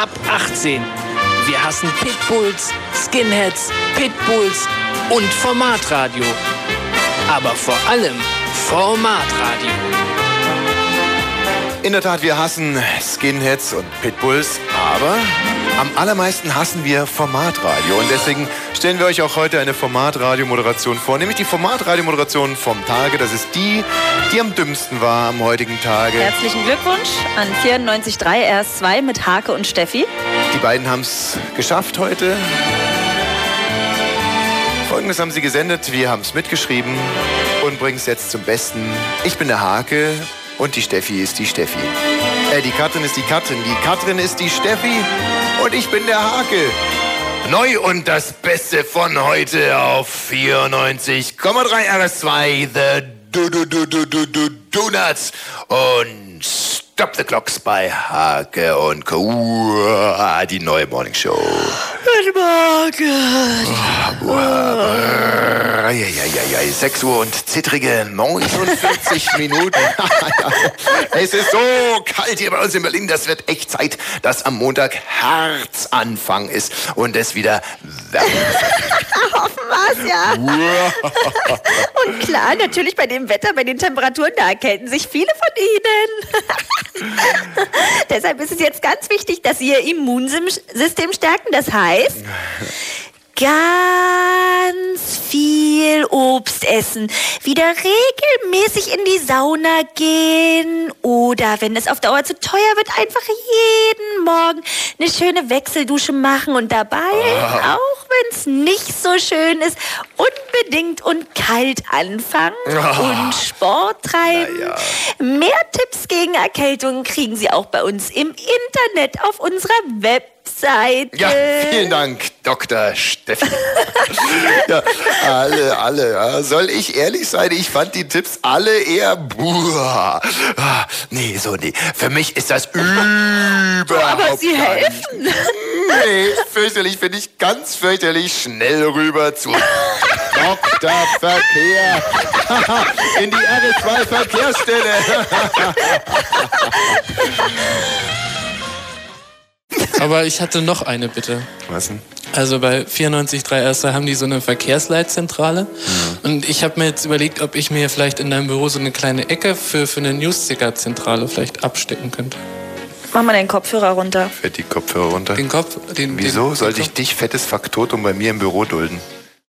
ab 18. Wir hassen Pitbulls, Skinheads, Pitbulls und Formatradio. Aber vor allem Formatradio. In der Tat, wir hassen Skinheads und Pitbulls, aber am allermeisten hassen wir Formatradio. Und deswegen stellen wir euch auch heute eine Formatradio-Moderation vor, nämlich die Formatradio-Moderation vom Tage. Das ist die, die am dümmsten war am heutigen Tage. Herzlichen Glückwunsch an 94.3 RS2 mit Hake und Steffi. Die beiden haben es geschafft heute. Folgendes haben sie gesendet, wir haben es mitgeschrieben und bringen es jetzt zum Besten. Ich bin der Hake und die Steffi ist die Steffi. Äh, die Katrin ist die Katrin, die Katrin ist die Steffi und ich bin der Hake. Neu und das Beste von heute auf 94,3 RS2, The Do Do Do Do Do Do Donuts und Stop the Clocks bei Hake und Co. Die neue Morning Show. Guten Morgen. Oh, ja, ja, ja, ja. 6 Uhr und zittrige 49 Minuten. es ist so kalt hier bei uns in Berlin. Das wird echt Zeit, dass am Montag Herzanfang ist und es wieder wärmer Hoffen wir's, ja. Und klar, natürlich bei dem Wetter, bei den Temperaturen, da erkälten sich viele von Ihnen. Deshalb ist es jetzt ganz wichtig, dass Sie Ihr Immunsystem stärken. Das heißt, ganz viel Obst essen, wieder regelmäßig in die Sauna gehen oder wenn es auf Dauer zu teuer wird, einfach jeden Morgen eine schöne Wechseldusche machen und dabei, auch wenn es nicht so schön ist, unbedingt und kalt anfangen und Sport treiben. Naja. Mehr Tipps gegen Erkältungen kriegen Sie auch bei uns im Internet auf unserer Webseite. Ja, vielen Dank, Dr. Steffi. ja, alle, alle. Ja. Soll ich ehrlich sein? Ich fand die Tipps alle eher. Buah. Ah, Nee, so nee. Für mich ist das überhaupt. Aber Sie helfen. Nee, fürchterlich finde ich ganz fürchterlich schnell rüber zu Dr. Verkehr. In die RS2 Verkehrsstelle. Aber ich hatte noch eine Bitte. Was denn? Also bei 94.3 Erster haben die so eine Verkehrsleitzentrale. Und ich habe mir jetzt überlegt, ob ich mir vielleicht in deinem Büro so eine kleine Ecke für, für eine Newsticker-Zentrale vielleicht abstecken könnte. Mach mal deinen Kopfhörer runter. Fährt die Kopfhörer runter. Den Kopf, den. Wieso den, sollte den ich dich, fettes Faktotum, bei mir im Büro dulden?